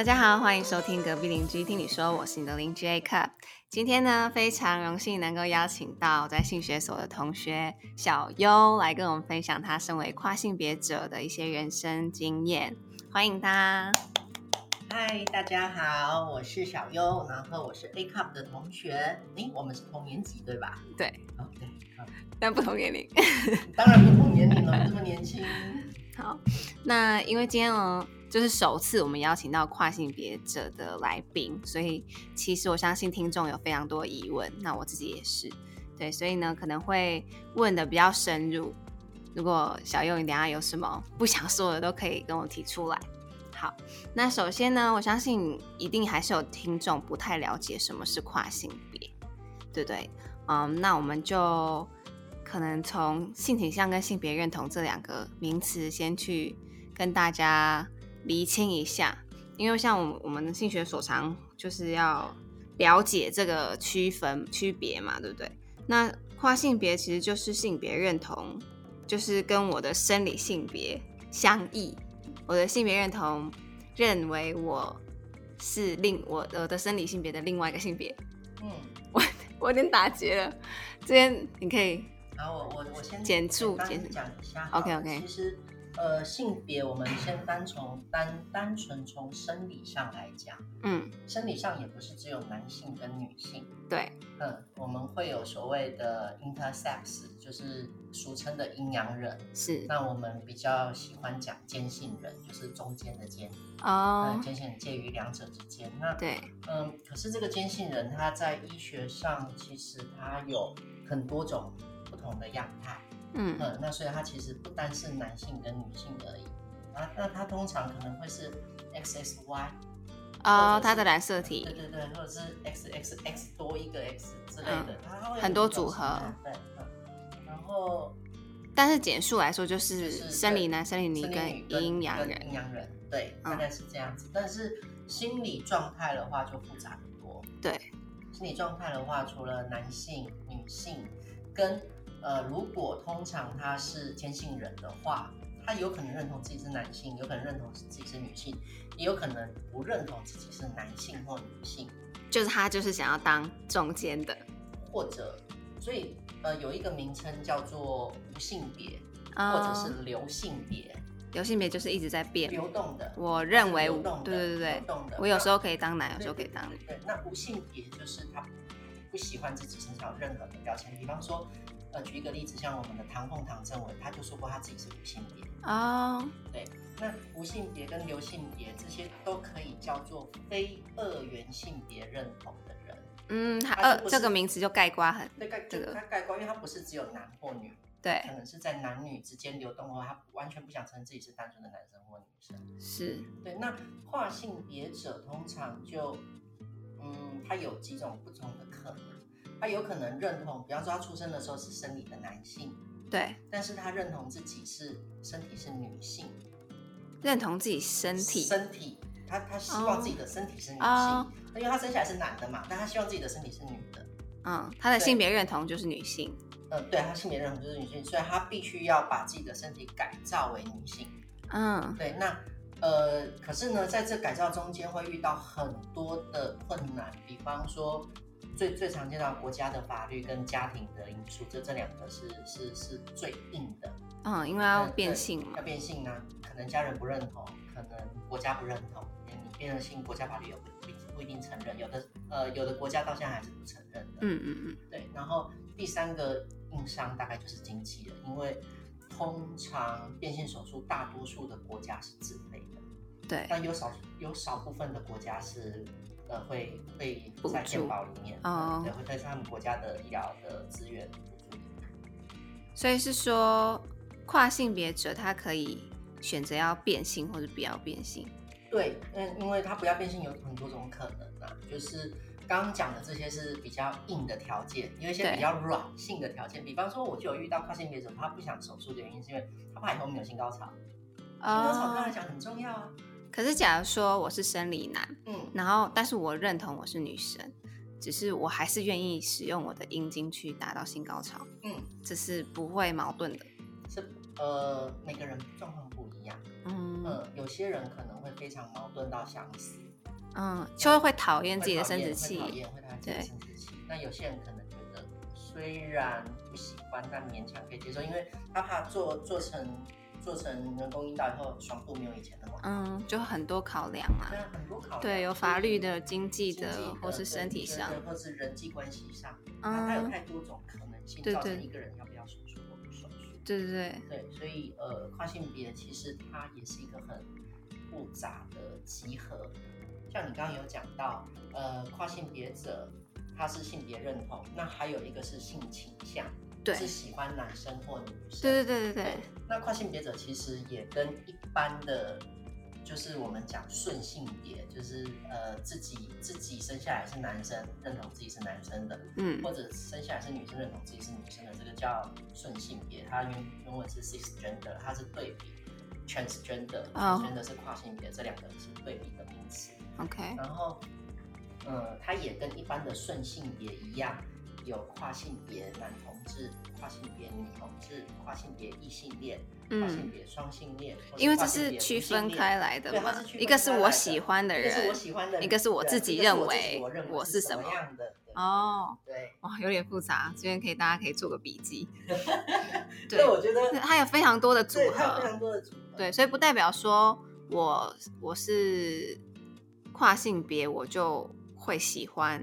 大家好，欢迎收听隔壁邻居听你说，我是你的邻居 A Cup。今天呢，非常荣幸能够邀请到在性学所的同学小优来跟我们分享他身为跨性别者的一些人生经验，欢迎他。嗨，大家好，我是小优，然后我是 A Cup 的同学，诶，我们是同年级对吧？对，哦对，好但不同年龄。当然不同年龄了，这么年轻。好，那因为今天呢，就是首次我们邀请到跨性别者的来宾，所以其实我相信听众有非常多疑问，那我自己也是，对，所以呢可能会问的比较深入。如果小佑你等下有什么不想说的，都可以跟我提出来。好，那首先呢，我相信一定还是有听众不太了解什么是跨性别，对不对？嗯，那我们就可能从性倾向跟性别认同这两个名词先去跟大家厘清一下，因为像我们我们的性学所长就是要了解这个区分区别嘛，对不对？那跨性别其实就是性别认同，就是跟我的生理性别相异，我的性别认同认为我是另我我的生理性别的另外一个性别，嗯，我 我有点打结了，这边你可以然后，我我我先简述简讲一下。OK，OK。其实呃，性别我们先单从单单纯从生理上来讲，嗯，生理上也不是只有男性跟女性。对，嗯，我们会有所谓的 intersex，就是俗称的阴阳人。是那我们比较喜欢讲兼性人，就是中间的兼，哦嗯，，兼性人介于两者之间。那对，嗯，可是这个兼性人他在医学上其实他有很多种不同的样态。嗯嗯，那所以它其实不单是男性跟女性而已。啊，那它通常可能会是 XXY，哦，它的染色体对对对，或者是 XXX 多一个 X 之类的，很多组合对，嗯，然后但是简述来说就是生理男、生理女生跟阴阳人阴，阳人，对，嗯大概是这样子。但是心理状态的话就复杂很多。对，心理状态的话，除了男性、女性，跟呃，如果通常他是天性人的话，他有可能认同自己是男性，有可能认同自己是女性，也有可能不认同自己是男性或女性，就是他就是想要当中间的，或者所以呃有一个名称叫做无性别，哦或者是流性别，流性别就是一直在变。流动的。我认为，流动的对对对对我有时候可以当男，有时候可以当女。对，那无性别就是他不喜欢自己身上有任何的标签，比方说，呃，举一个例子，像我们的唐凤唐政委，他就说过他自己是无性别。哦，对，那无性别跟流性别这些都可以叫做非二元性别认同的人。嗯，他它就不是呃这个名词就概括很对，概这个他概括，因为他不是只有男或女，对可，能是在男女之间流动的话，他完全不想承认自己是单纯的男生或女生。是对，那跨性别者通常就，嗯，他有几种不同的可能。他有可能认同，比方说他出生的时候是生理的男性，对，但是他认同自己是身体是女性，认同自己身体，身体，他他希望自己的身体是女性，哦因为他生下来是男的嘛，但他希望自己的身体是女的。嗯，他的性别认同就是女性，呃，对他性别认同就是女性，所以他必须要把自己的身体改造为女性。嗯，对，那呃，可是呢，在这改造中间会遇到很多的困难，比方说最最常见到国家的法律跟家庭的因素，这这两个是是是最硬的。嗯，因为要变性嘛要，变性呢，可能家人不认同，可能国家不认同，你变了性，国家法律也不不不一定承认，有的呃有的国家到现在还是不承认的。嗯嗯嗯，对，然后第三个硬伤大概就是经济了，因为通常变性手术大多数的国家是自费的，对，但有少有少部分的国家是呃会会补在健助保里面，哦对，会在他们国家的医疗的资源补助。所以是说跨性别者他可以选择要变性或者不要变性，对，嗯，因为他不要变性有很多种可能啊，就是刚刚讲的这些是比较硬的条件，有一些比较软性的条件，比方说我就有遇到跨性别者，他不想手术的原因是因为他怕以后没有性高潮，性高潮对他来哦，讲很重要啊，可是假如说我是生理男，嗯，然后但是我认同我是女生，只是我还是愿意使用我的阴茎去达到性高潮，嗯，这是不会矛盾的。是呃每个人状况不一样，嗯，呃，有些人可能会非常矛盾到想死，嗯，就会会讨厌自己的生殖器讨，厌会讨厌自己的生殖器。那有些人可能觉得虽然不喜欢，但勉强可以接受，因为他怕做做成做成人工阴道以后爽度没有以前那么好。嗯，就很多考量啊对。啊，很多考量对，有法律的、经济的，或是身体上，或是人际关系上，它它有嗯，太多种可能性，造成一个人要不要手术或不手术。对对对，对，所以呃，跨性别其实它也是一个很复杂的集合。像你刚刚有讲到，呃，跨性别者他是性别认同，那还有一个是性倾向，对。是喜欢男生或女生。对对对对对，那跨性别者其实也跟一般的，就是我们讲顺性别，就是呃自己自己生下来是男生，认同自己是男生的，嗯。或者生下来是女生，认同自己是女生的，这个叫顺性别，它原原文是 cisgender，它是对比 transgender，transgender、是跨性别，这两个是对比的名词。，OK，然后，呃，它也跟一般的顺性别一样，有跨性别男同志、跨性别女同志、跨性别异性恋、跨性嗯，别双性恋，因为这是区分开来的嘛一个是我喜欢的一个是我人，喜欢的人，一个是我自己认为我是什么样的。哦，对，哇，有点复杂，这边可以大家可以做个笔记。对，我觉得它有非常多的组对，它有非，常多的组合。对，所以不代表说我我是跨性别，我就会喜欢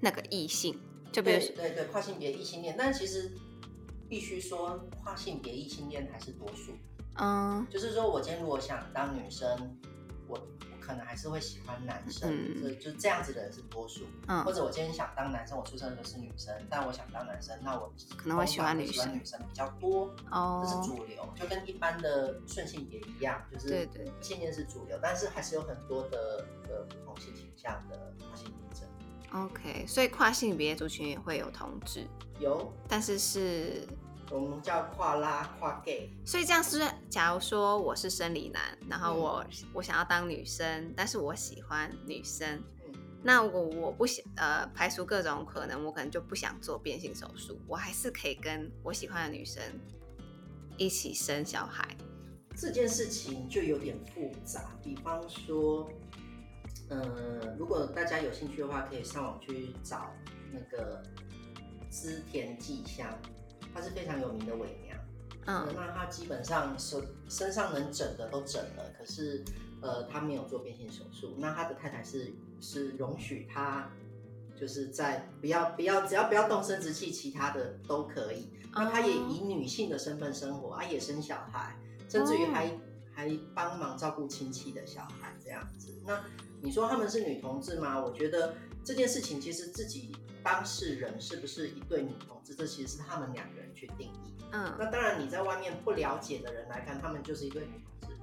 那个异性，就比如，对对对，跨性别异性恋，但其实必须说，跨性别异性恋还是多数。嗯就是说我今天如果想当女生，我我可能还是会喜欢男生，嗯就就这样子的人是多数。嗯或者我今天想当男生，我出生的时候是女生，但我想当男生，那我可能会喜欢女喜欢生女生比较多，哦这是哦，主流，就跟一般的顺性别一样，就是对对异性恋是主流，但是还是有很多的呃不同性倾向的跨性别者。OK，所以跨性别族群也会有同志，有但是是，我们叫跨拉、跨 gay，所以这样是？假如说我是生理男，然后嗯我、我想要当女生，但是我喜欢女生，嗯那我我不想呃排除各种可能，我可能就不想做变性手术，我还是可以跟我喜欢的女生一起生小孩。这件事情就有点复杂。比方说，呃，如果大家有兴趣的话，可以上网去找那个织田纪香，她是非常有名的伪娘。嗯那她基本上手身上能整的都整了，可是呃，她没有做变性手术。那她的太太是是容许她。就是在不要不要只要不要动生殖器，其他的都可以。那她也哦以女性的身份生活，啊，也生小孩，甚至于还、哦还帮忙照顾亲戚的小孩这样子。那你说他们是女同志吗？我觉得这件事情其实自己当事人是不是一对女同志，这其实是他们两个人去定义。嗯，那当然，你在外面不了解的人来看，他们就是一对女同志。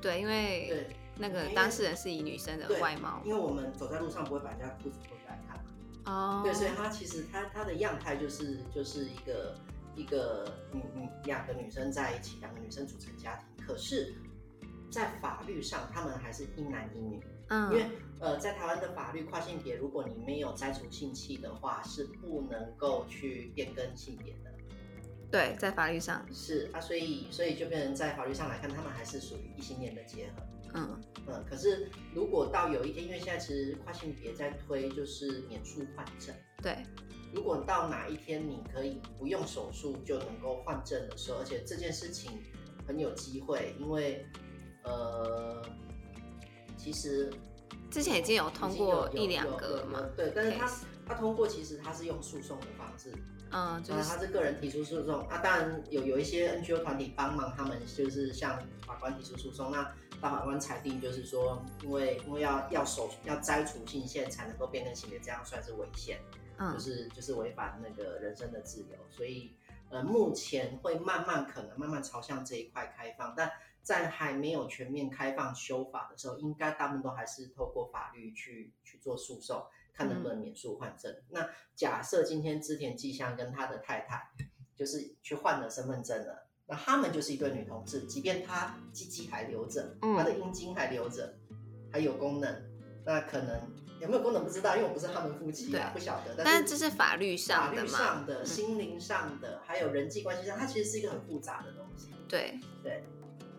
对，因为对，那个当事人是以女生的外貌因为我们走在路上不会把人家裤子脱下来看嘛。哦，对，所以他其实他他的样态就是就是一个一个女女两个女生在一起，两个女生组成家庭。可是，在法律上，他们还是一男一女，嗯，因为呃，在台湾的法律，跨性别，如果你没有摘除性器的话，是不能够去变更性别的。对，在法律上，是啊，所以所以就变成在法律上来看，他们还是属于异性恋的结合。嗯嗯，可是如果到有一天，因为现在其实跨性别在推就是免术换证。对，如果到哪一天你可以不用手术就能够换证的时候，而且这件事情很有机会，因为呃，其实之前已经有通过一两个了嘛对，但是他他通过其实他是用诉讼的方式，嗯，就啊，是他是个人提出诉讼啊，当然有有一些 NGO 团体帮忙，他们就是向法官提出诉讼，那大法官裁定就是说，因为因为要要手要摘除性腺才能够变更性别，这样算是违宪。嗯就嗯是就是违反那个人身的自由，所以呃目前会慢慢可能慢慢朝向这一块开放，但在还没有全面开放修法的时候，应该大部分都还是透过法律去去做诉讼，看能不能免诉换证。那假设今天织田纪香跟他的太太就是去换了身份证了，那他们就是一对女同志，即便他鸡鸡还留着，嗯他的阴茎还留着，还有功能，那可能有没有功能不知道，因为我不是他们夫妻不晓得。但是这是法律法律上的嘛，上的、嗯心灵上的，还有人际关系上，它其实是一个很复杂的东西。对对，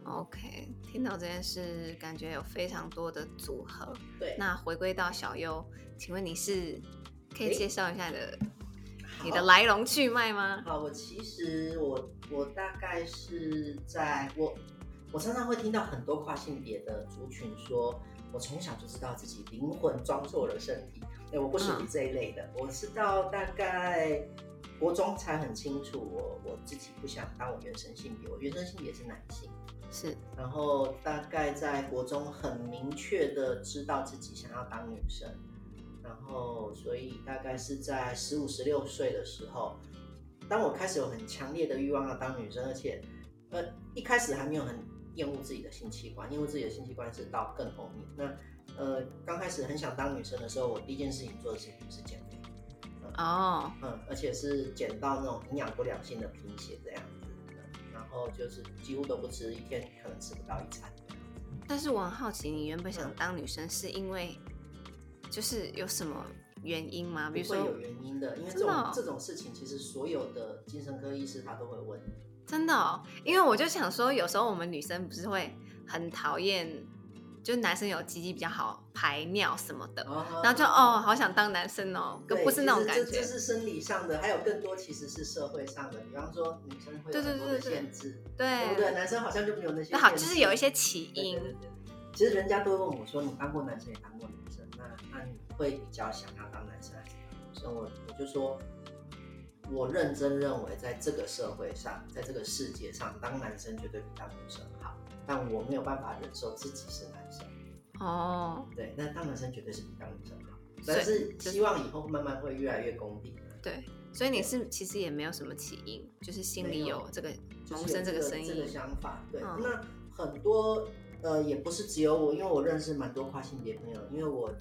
OK，听到这件事，感觉有非常多的组合。对，那回归到小优，请问你是可以介绍一下你的你的来龙去脉吗？好，我其实我我大概是在我我常常会听到很多跨性别的族群说，我从小就知道自己灵魂装错了身体。哎，我不属于嗯这一类的，我是到大概国中才很清楚我我自己不想当我原生性别，我原生性别是男性。是。然后大概在国中很明确的知道自己想要当女生，然后所以大概是在十五十六岁的时候，当我开始有很强烈的欲望要当女生，而且呃一开始还没有很厌恶自己的性器官，厌恶自己的性器官是到更后面。那呃刚开始很想当女生的时候，我第一件事情做的事情就是减肥，哦，嗯，而且是减到那种营养不良性的贫血这样后就是几乎都不吃，一天可能吃不到一餐。但是我很好奇，你原本想嗯当女生是因为就是有什么原因吗？比如说有原因的，因为这种哦种这种事情，其实所有的精神科医师他都会问。真的哦，因为我就想说，有时候我们女生不是会很讨厌，就是男生有鸡鸡比较好排尿什么的，然然后就哦，好想当男生哦，可，不是那种感觉这这。是生理上的，还有更多其实是社会上的，比方说女生会有很多的对对限制，对不对？对，男生好像就没有那些那好，就是有一些起因对对。对对其实人家都会问我说，你当过男生也当过女生，那那你会比较想要当男生还是当女生？我我就说，我认真认为，在这个社会上，在这个世界上，当男生绝对比当女生好，但我没有办法忍受自己是男生。哦，对，那当男生绝对是比当女生好，但是希望以后慢慢会越来越公平。对，所以你是其实也没有什么起因，就是心里有有这个就是萌生这有个声音这个。想法。对，嗯那很多呃也不是只有我，因为我认识蛮多跨性别朋友，因为我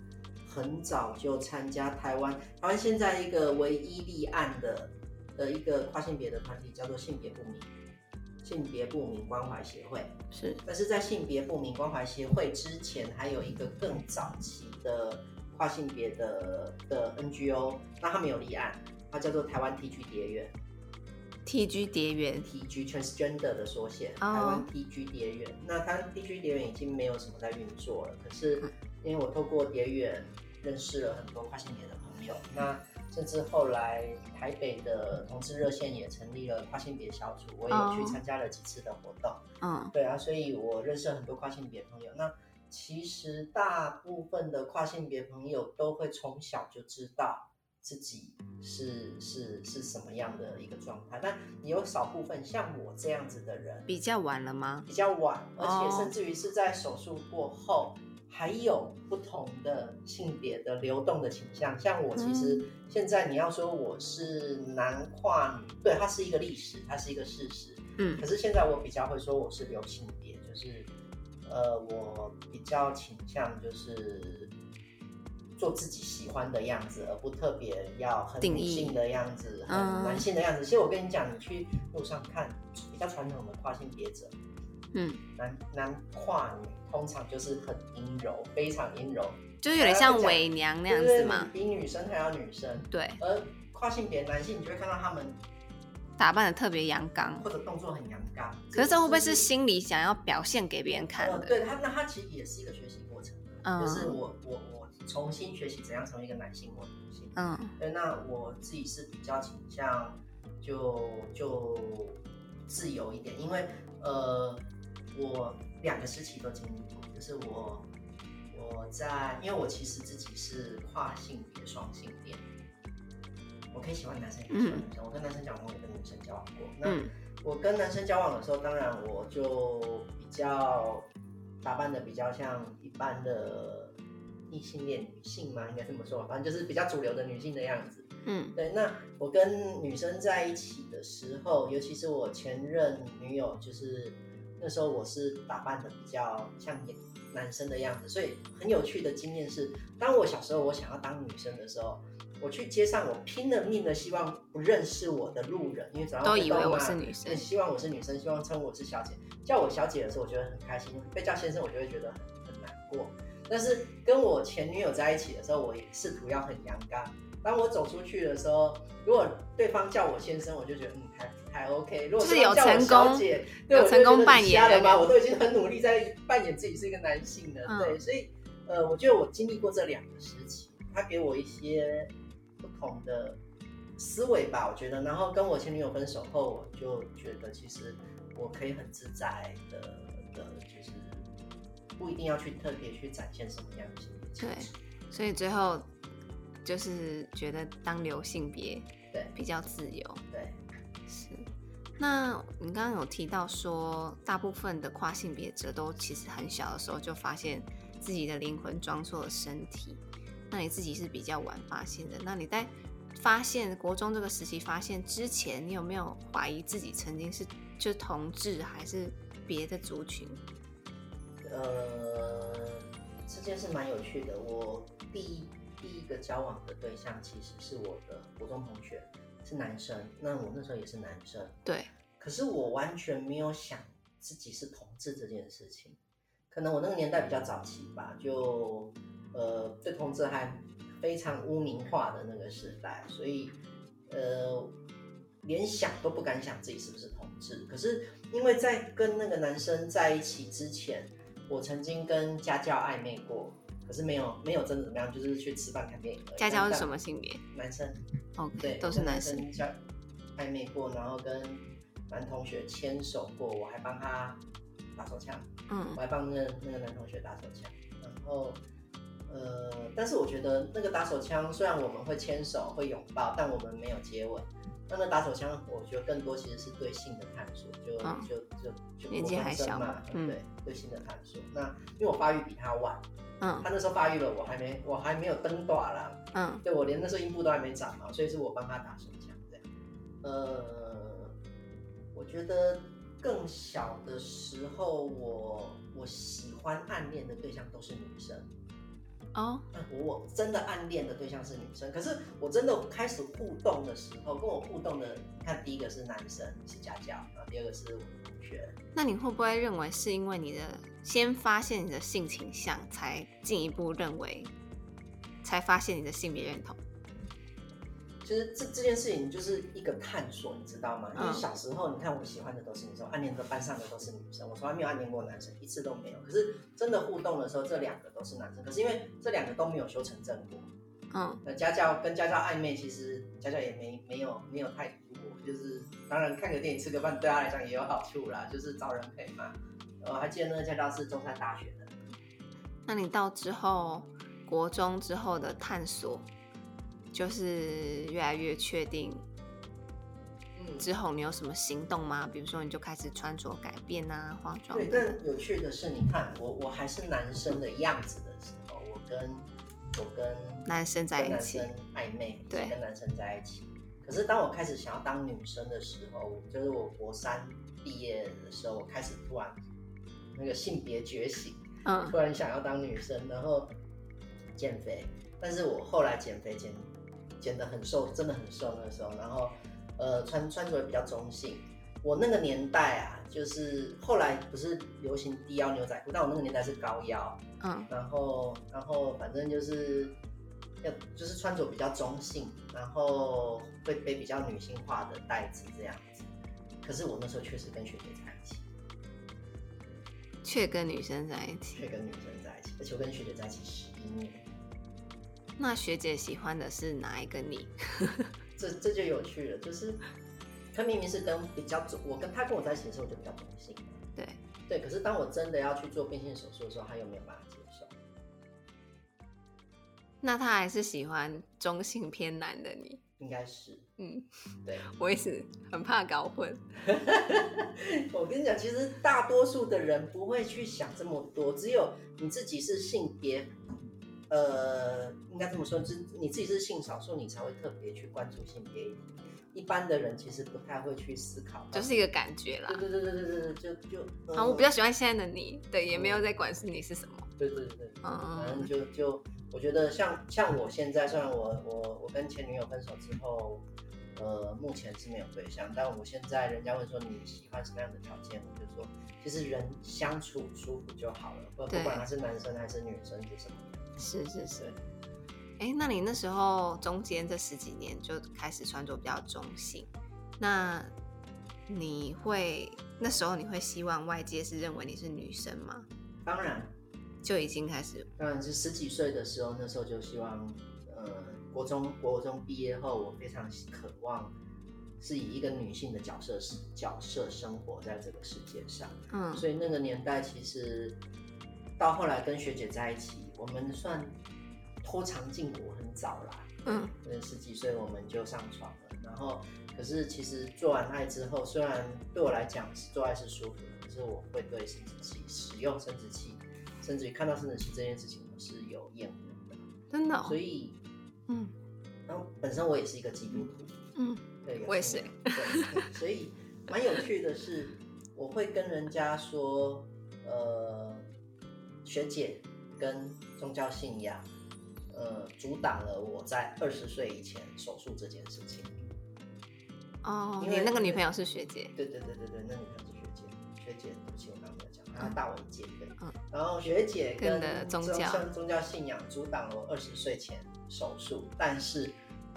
很早就参加台湾台湾现在一个唯一立案的的一个跨性别的团体，叫做性别不明性别不明关怀协会。是但是在性别不明关怀协会之前，还有一个更早期的跨性别的的 NGO，那他们有立案，它叫做台湾 TG 蝶园。TG 蝶园 TG transgender 的缩写，哦台湾 TG 蝶园。那它 TG 蝶园已经没有什么在运作了，可是因为我透过蝶园认识了很多跨性别的朋友，那甚至后来台北的同志热线也成立了跨性别小组，我也有去哦参加了几次的活动。嗯，对啊，所以我认识了很多跨性别朋友。那其实大部分的跨性别朋友都会从小就知道自己是是是什么样的一个状态，但也有少部分像我这样子的人比较晚了吗？比较晚，而哦且甚至于是在手术过后。还有不同的性别的流动的倾向，像我其实嗯。现在你要说我是男跨女，对，它是一个历史，它是一个事实。嗯。可是现在我比较会说我是流性别，就是呃，我比较倾向就是做自己喜欢的样子，而不特别要很女性的样子、很嗯。男性的样子。其实我跟你讲，你去路上看比较传统的跨性别者，嗯，男男跨女通常就是很阴柔，非常阴柔，就是有点像伪娘那样子嘛。比女生还要女生。对，而跨性别男性，你就会看到他们打扮的特别阳刚。或者动作很阳刚。可是这会不会是心里想要表现给别人看呃，的？对他，那他其实也是一个学习过程，嗯就是我我我重新学习怎样成为一个男性或女性。嗯对，那我自己是比较倾向就就自由一点，因为呃，我两个时期都经历过，就是我我在，因为我其实自己是跨性别双性恋，我可以喜欢男生，也可以喜欢女生。我跟男生交往过，也跟女生交往过。那嗯我跟男生交往的时候，当然我就比较打扮的比较像一般的异性恋女性嘛，应该这么说，反正就是比较主流的女性的样子。嗯对，那我跟女生在一起的时候，尤其是我前任女友，就是那时候我是打扮的比较像男生的样子，所以很有趣的经验是，当我小时候我想要当女生的时候，我去街上，我拼了命的希望不认识我的路人，因为只要会都以为我是女生希望我是女生，希望称我是小姐。叫我小姐的时候，我觉得很开心；被叫先生，我就会觉得很很难过。但是跟我前女友在一起的时候，我也试图要很阳刚。当我走出去的时候，如果对方叫我先生，我就觉得嗯还还 OK。如果就是有成功有成功扮演的吗？我都已经很努力在扮演自己是一个男性了，嗯对，所以呃，我觉得我经历过这两个时期，他给我一些不同的思维吧，我觉得。然后跟我前女友分手后，我就觉得其实我可以很自在的的，就是不一定要去特别去展现什么样的性别气对。所以最后就是觉得当流性别对比较自由。对，是。那你刚刚有提到说，大部分的跨性别者都其实很小的时候就发现自己的灵魂装错了身体。那你自己是比较晚发现的。那你在发现国中这个时期发现之前，你有没有怀疑自己曾经是就同志还是别的族群？呃，这件事蛮有趣的。我第一第一个交往的对象其实是我的国中同学，是男生。那我那时候也是男生，对，可是我完全没有想自己是同志这件事情。可能我那个年代比较早期吧，就呃对同志还非常污名化的那个时代，所以呃连想都不敢想自己是不是同志。可是因为在跟那个男生在一起之前，我曾经跟家教暧昧过，可是没有没有真的怎么样，就是去吃饭看电影。家教是什么性别男生。？OK，对，都是男男生。像暧昧过，然后跟男同学牵手过，我还帮他打手枪，嗯我还帮那个那个男同学打手枪，然后呃，但是我觉得那个打手枪虽然我们会牵手会拥抱，但我们没有接吻。那个打手枪，我觉得更多其实是对性的探索，就、嗯就就就年纪还小嘛，嗯对对性的探索。那因为我发育比他晚，嗯他那时候发育了，我还没我还没有登短啦，嗯对我连那时候阴部都还没长嘛，所以是我帮他打手枪这样。呃，我觉得更小的时候，我我喜欢暗恋的对象都是女生。哦，我真的暗恋的对象是女生，可是我真的开始互动的时候，跟我互动的，你看第一个是男生是家教，然后第二个是我的同学，那你会不会认为是因为你的先发现你的性倾向，才进一步认为，才发现你的性别认同？其实这这件事情就是一个探索，你知道吗？因为嗯小时候，你看我喜欢的都是女生，暗恋的班上的都是女生，我从来没有暗恋过男生，一次都没有。可是真的互动的时候，这两个都是男生，可是因为这两个都没有修成正果。嗯那家教跟家教暧昧，其实家教也没没有没有太理我，就是当然看个电影吃个饭对他来讲也有好处啦，就是找人陪嘛。我还记得那个家教是中山大学的，那你到之后国中之后的探索，就是越来越确定嗯，之后，你有什么行动吗？比如说，你就开始穿着改变啊，化妆对。但有趣的是，你看我我还是男生的样子的时候，我跟我跟男生在一起男生暧昧，对跟男生在一起。可是当我开始想要当女生的时候，就是我国三毕业的时候，我开始突然那个性别觉醒，嗯突然想要当女生，然后减肥。但是我后来减肥减减得很瘦，真的很瘦那时候，然后呃穿穿着也比较中性。我那个年代啊，就是后来不是流行低腰牛仔裤，但我那个年代是高腰，嗯然后然后反正就是要就是穿着比较中性，然后会背比较女性化的袋子这样子。可是我那时候确实跟学姐在一起，却跟女生在一起。却跟女生在一起，而且我跟学姐在一起十一年，那学姐喜欢的是哪一个你？这这就有趣了，就是他明明是跟比较中，我跟他跟我在一起的时候我就比较中性，对，对，可是当我真的要去做变性手术的时候，他又没有办法接受。那他还是喜欢中性偏男的你。应该是嗯，对，我也是很怕搞混。我跟你讲，其实大多数的人不会去想这么多，只有你自己是性别，呃，应该这么说，就是你自己是性少数，你才会特别去关注性别议题。一般的人其实不太会去思考，就是一个感觉啦。对对对对对对，就就啊，我比较喜欢现在的你，对，也没有在管是你是什么。对对对，嗯反正就就我觉得像像我现在，虽然我我我跟前女友分手之后，呃，目前是没有对象，但我现在人家问说你喜欢什么样的条件，我就说其实人相处舒服就好了，不不管他是男生还是女生是什么样，是是是。哎，那你那时候中间这十几年就开始穿着比较中性，那你会那时候你会希望外界是认为你是女生吗？当然，就已经开始，当然是十几岁的时候，那时候就希望，呃，国中国中毕业后，我非常渴望是以一个女性的角色角色生活在这个世界上。嗯所以那个年代其实到后来跟学姐在一起，我们算拖长进国很早啦，嗯。呃，十几岁我们就上床了。然后，可是其实做完爱之后，虽然对我来讲是做爱是舒服的，可是我会对生殖器使用生殖器，甚至于看到生殖器这件事情，我是有厌恶的。真的、哦，所以，嗯。然后本身我也是一个基督徒，嗯。对，有我也是。对，所以蛮有趣的是，我会跟人家说，呃，学姐跟宗教信仰，呃，阻挡了我在二十岁以前手术这件事情。哦，因为你那个女朋友是学姐，对对对对对，那女朋友是学姐，学姐，对不起，我刚刚没有讲，她嗯大我一届，对。嗯然后学姐跟宗教宗宗教信仰阻挡了我二十岁前手术，但是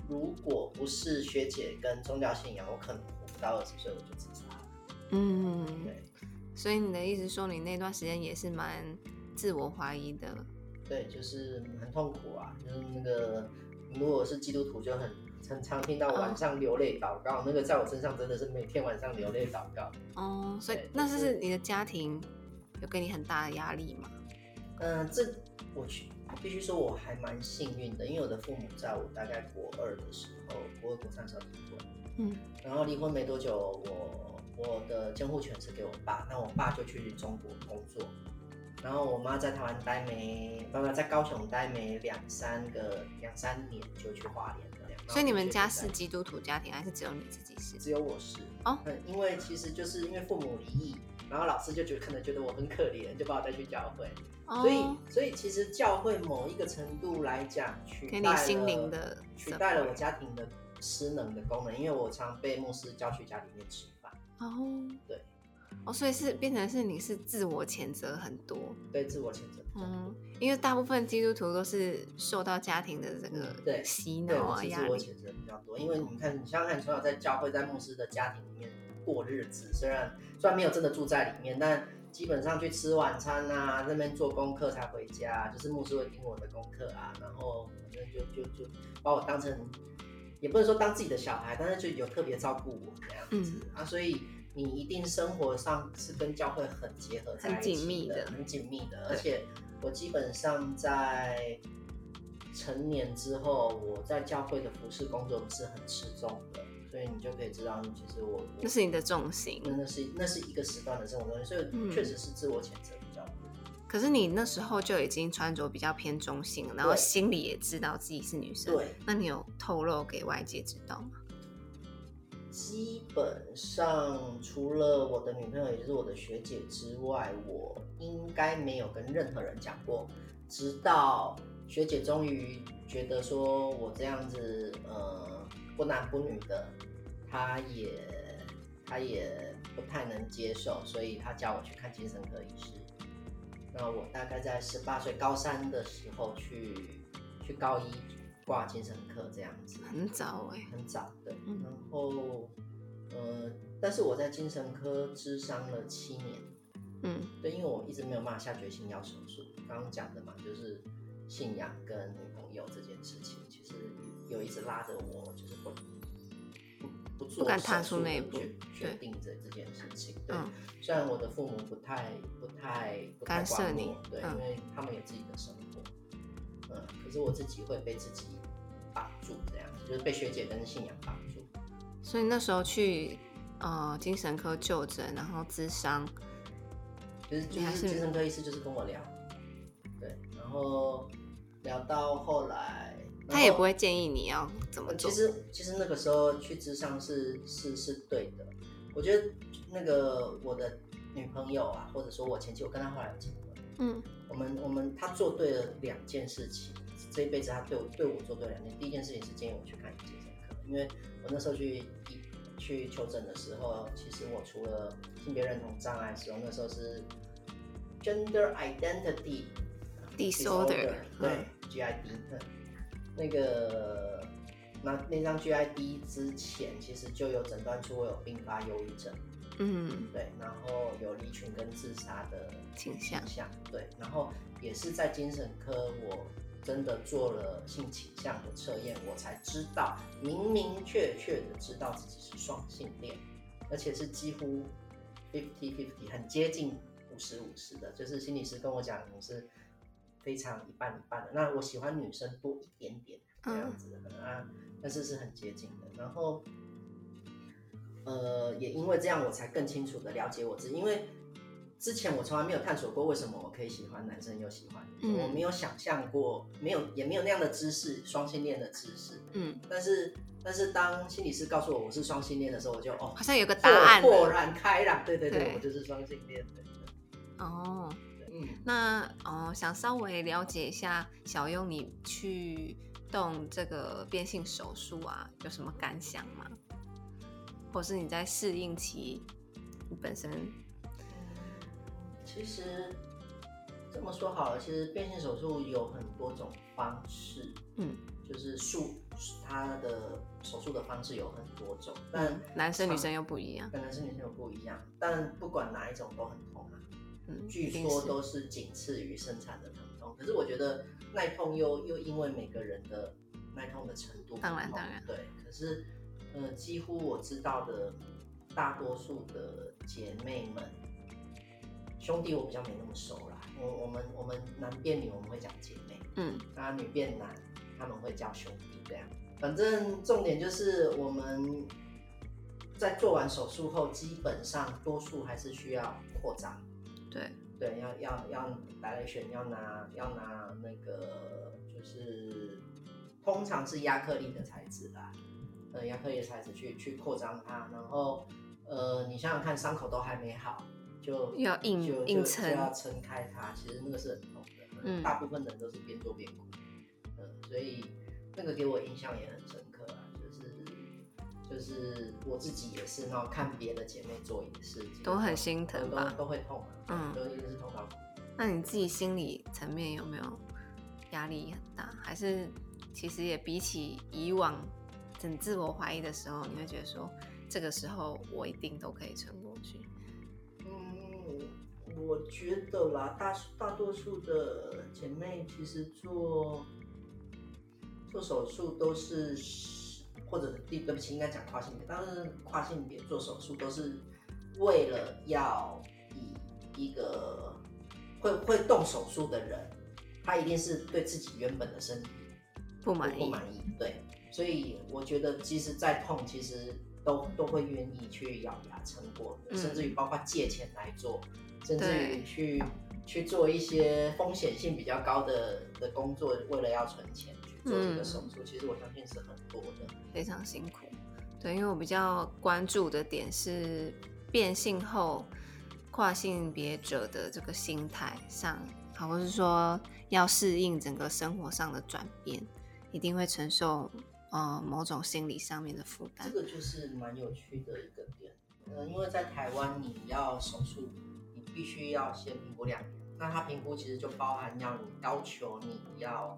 如果不是学姐跟宗教信仰，我可能活不到二十岁我就自杀了。嗯，对所以你的意思说你那段时间也是蛮自我怀疑的，对，就是很痛苦啊，就是那个如果是基督徒就很。很常听到晚上流泪祷告，那个在我身上真的是每天晚上流泪祷告。哦，所以那就是是你的家庭有给你很大的压力吗？嗯，这我去必须说我还蛮幸运的，因为我的父母在我大概国二的时候，国二国三时候离婚，嗯然后离婚没多久，我我的监护权是给我爸，那我爸就去中国工作，然后我妈在台湾待没，爸爸，在高雄待没两三个两三年就去花莲了。所以你们家是基督徒家庭，还是只有你自己是？只有我是。哦？嗯，因为其实就是因为父母离异，然后老师就觉得可能觉得我很可怜，就把我带去教会。哦。所以，所以其实教会某一个程度来讲，取代给你了心灵的取代了我家庭的失能的功能，因为我常被牧师叫去家里面吃饭，哦，对，哦，所以是变成是你是自我谴责很多，对自我谴责。嗯，因为大部分基督徒都是受到家庭的这个对洗，脑啊压力，自我谴责比较多，因为你看，你想想看，从小在教会、在牧师的家庭里面过日子，虽然虽然没有真的住在里面，但基本上去吃晚餐啊，那边做功课才回家，就是牧师会听我的功课啊，然后反正就就就把我当成，也不能说当自己的小孩，但是就有特别照顾我这样子、啊，所以你一定生活上是跟教会很结合在一起很紧密的，很紧密的，而且我基本上在成年之后，我在教会的服饰工作是很吃重的，所以你就可以知道，其实我那是你的重心。那是那是一个时段的生活东西，所以嗯确实是自我谴责比较多。可是你那时候就已经穿着比较偏中性，然后心里也知道自己是女生，对，那你有透露给外界知道吗？基本上除了我的女朋友，也就是我的学姐之外，我应该没有跟任何人讲过。直到学姐终于觉得说我这样子，呃，不男不女的，她也她也不太能接受，所以她叫我去看精神科医师。那我大概在十八岁高三的时候去去高一挂精神科这样子。很早哎、很早对，嗯然后呃，但是我在精神科治伤了七年，嗯对，因为我一直没有办法下决心要手术。刚刚讲的嘛，就是信仰跟女朋友这件事情，其实有一直拉着我，就是不不不做不敢踏出那一步决定这这件事情。对，嗯虽然我的父母不太不太不太干涉你管我对，嗯因为他们有自己的生活，嗯，可是我自己会被自己绑住，这样子就是被学姐跟信仰绑住。所以那时候去呃精神科就诊，然后咨商，就是就是是精神科医师就是跟我聊，对，然后聊到后来，他也不会。建议你要怎么做其。实其实那个时候去智商是是是对的，我觉得那个我的女朋友啊，或者说我前妻，我跟她后来结婚，嗯我们我们她做对了两件事情，这一辈子他对我对我做对了两件，第一件事情是建议我去看精神科，因为我那时候去医去求诊的时候，其实我除了性别认同障碍时候，那时候是 gender identity Disorder，对、GID，嗯那个那那张 GID 之前其实就有诊断出我有并发忧郁症，嗯，对，然后有离群跟自杀的倾向，对，然后也是在精神科我真的做了性倾向的测验，我才知道明明确确的知道自己是双性恋，而且是几乎 fifty fifty 很接近五十五十的，就是心理师跟我讲你是非常一半一半的，那我喜欢女生多一点点这样子的、啊，但是是很接近的，然后。呃，也因为这样，我才更清楚的了解我自己。因为之前我从来没有探索过为什么我可以喜欢男生又喜欢女生，嗯我没有想象过，没有也没有那样的知识，双性恋的知识。嗯，但是，但是当心理师告诉我我是双性恋的时候，我就哦，好像有个答案豁豁然开朗。对对对，对我就是双性恋的。哦。嗯，那哦，想稍微了解一下小优你去动这个变性手术啊，有什么感想吗？或是你在适应期，你本身其实这么说好了，其实变性手术有很多种方式，嗯，就是术它的手术的方式有很多种，但男生女生又不一样，跟男生女生又不一样，但不管哪一种都很痛啊。嗯，据说都是仅次于生产的疼痛，可是我觉得耐痛又又因为每个人的耐痛的程度，当然当然对。可是呃，几乎我知道的大多数的姐妹们，兄弟我比较没那么熟啦。我我们我们男变女我们会讲姐妹，嗯那女变男他们会叫兄弟这样。反正重点就是我们在做完手术后，基本上多数还是需要扩张。对，对，要要要来选，要拿要拿那个就是，通常是亚克力的材质啦，呃，亚克力的材质去去扩张它，然后呃，你想想看，伤口都还没好，就要硬硬撑就要撑开它，其实那个是很痛的，嗯大部分人都是边做边哭，嗯、所以那个给我印象也很深刻啊，就是。就是我自己也是，然后看别的姐妹做也是，都很心疼吧都都会痛啊，嗯都一定是痛到哭。那你自己心理层面有没有压力很大？还是其实也比起以往很自我怀疑的时候，你会觉得说这个时候我一定都可以撑过去？嗯，我觉得啦，大大多数的姐妹其实做做手术都是，或者对对不起，应该讲跨性别，但是跨性别做手术都是为了要以一个会会动手术的人，他一定是对自己原本的身体不满意？不满意，对，所以我觉得即使再痛，其实都都会愿意去咬牙撑过的，嗯甚至于包括借钱来做，甚至于去去做一些风险性比较高的的工作，为了要存钱去做这个嗯手术，其实我相信是很多的。非常辛苦。对，因为我比较关注的点是变性后跨性别者的这个心态上，好，或是说要适应整个生活上的转变，一定会承受呃某种心理上面的负担。这个就是蛮有趣的一个点，呃，因为在台湾你要手术，你必须要先评估两年，那它评估其实就包含要你要求你要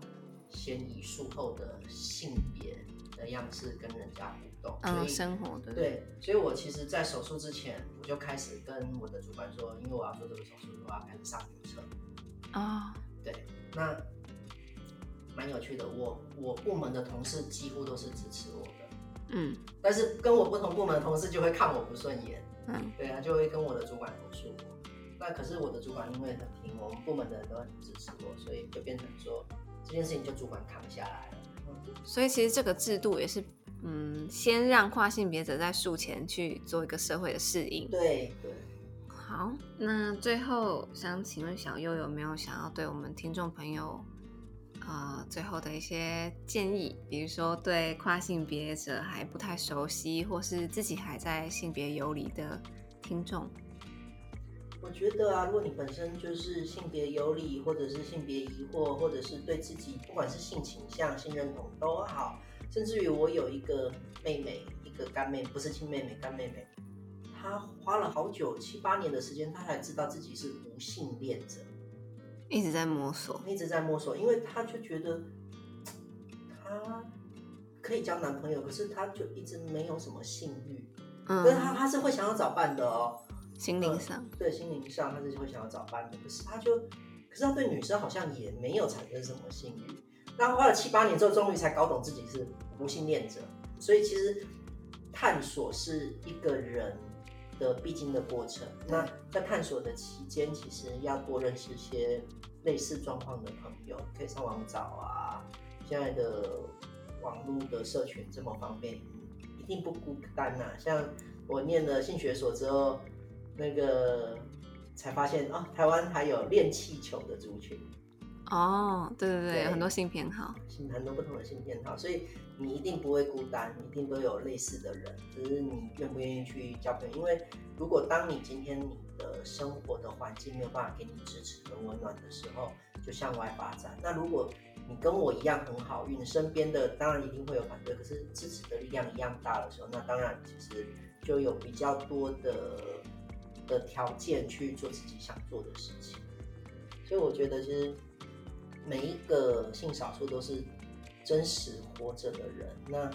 先以术后的性别的样式跟人家互动，所嗯，以生活的对，所以我其实，在手术之前，我就开始跟我的主管说，因为我要做这个手术，我要开始上女厕。啊、对，那蛮有趣的。我我部门的同事几乎都是支持我的，嗯但是跟我不同部门的同事就会看我不顺眼，嗯对啊，就会跟我的主管投诉我。那可是我的主管因为很听我们部门的人都很支持我，所以就变成说这件事情就主管扛下来了。所以其实这个制度也是，嗯，先让跨性别者在术前去做一个社会的适应。对对，好，那最后想请问小优有没有想要对我们听众朋友，呃，最后的一些建议？比如说对跨性别者还不太熟悉，或是自己还在性别游离的听众，我觉得啊，如果你本身就是性别有理，或者是性别疑惑，或者是对自己不管是性倾向、性认同都好，甚至于我有一个妹妹，一个干妹，不是亲妹妹，干妹妹，她花了好久七八年的时间，她才知道自己是无性恋者，一直在摸索。一直在摸索，因为她就觉得她可可以交男朋友，可是她就一直没有什么性欲，嗯可是她她是会想要找伴的哦。心灵上，对心灵上，他就会想要找伴侣，可是他就，可是他对女生好像也没有产生什么性欲。那花了七八年之后，终于才搞懂自己是无性恋者。所以其实探索是一个人的必经的过程。那在探索的期间，其实要多认识一些类似状况的朋友，可以上网找啊。现在的网络的社群这么方便，一定不孤单呐、像我念了性学所之后，那个才发现啊，台湾还有练气球的族群，哦，对对对，对有很多性偏好，很多不同的性偏好，所以你一定不会孤单，一定都有类似的人，只是你愿不愿意去交朋友。因为如果当你今天你的生活的环境没有办法给你支持跟温暖的时候，就向外发展。那如果你跟我一样很好运，身边的当然一定会有反对，可是支持的力量一样大的时候，那当然其实就有比较多的的条件去做自己想做的事情。所以我觉得其实每一个性少数都是真实活着的人，那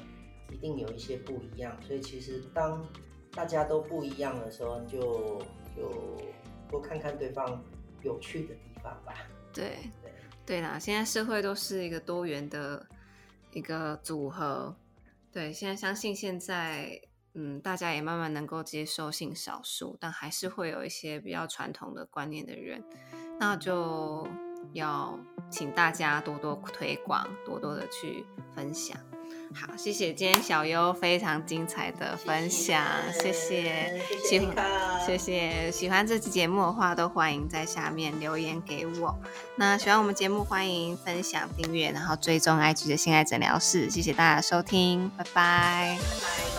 一定有一些不一样。所以其实当大家都不一样的时候，就就多看看对方有趣的地方吧。对对对啦，现在社会都是一个多元的一个组合，对，现在相信现在嗯，大家也慢慢能够接受性少数，但还是会有一些比较传统的观念的人，那就要请大家多多推广，多多的去分享。好，谢谢今天小优非常精彩的分享，谢谢，谢喜欢谢，谢谢。喜欢这期节目的话，都欢迎在下面留言给我。那喜欢我们节目，欢迎分享、订阅，然后追踪 IG 的性爱诊疗室。谢谢大家的收听，拜拜。拜拜。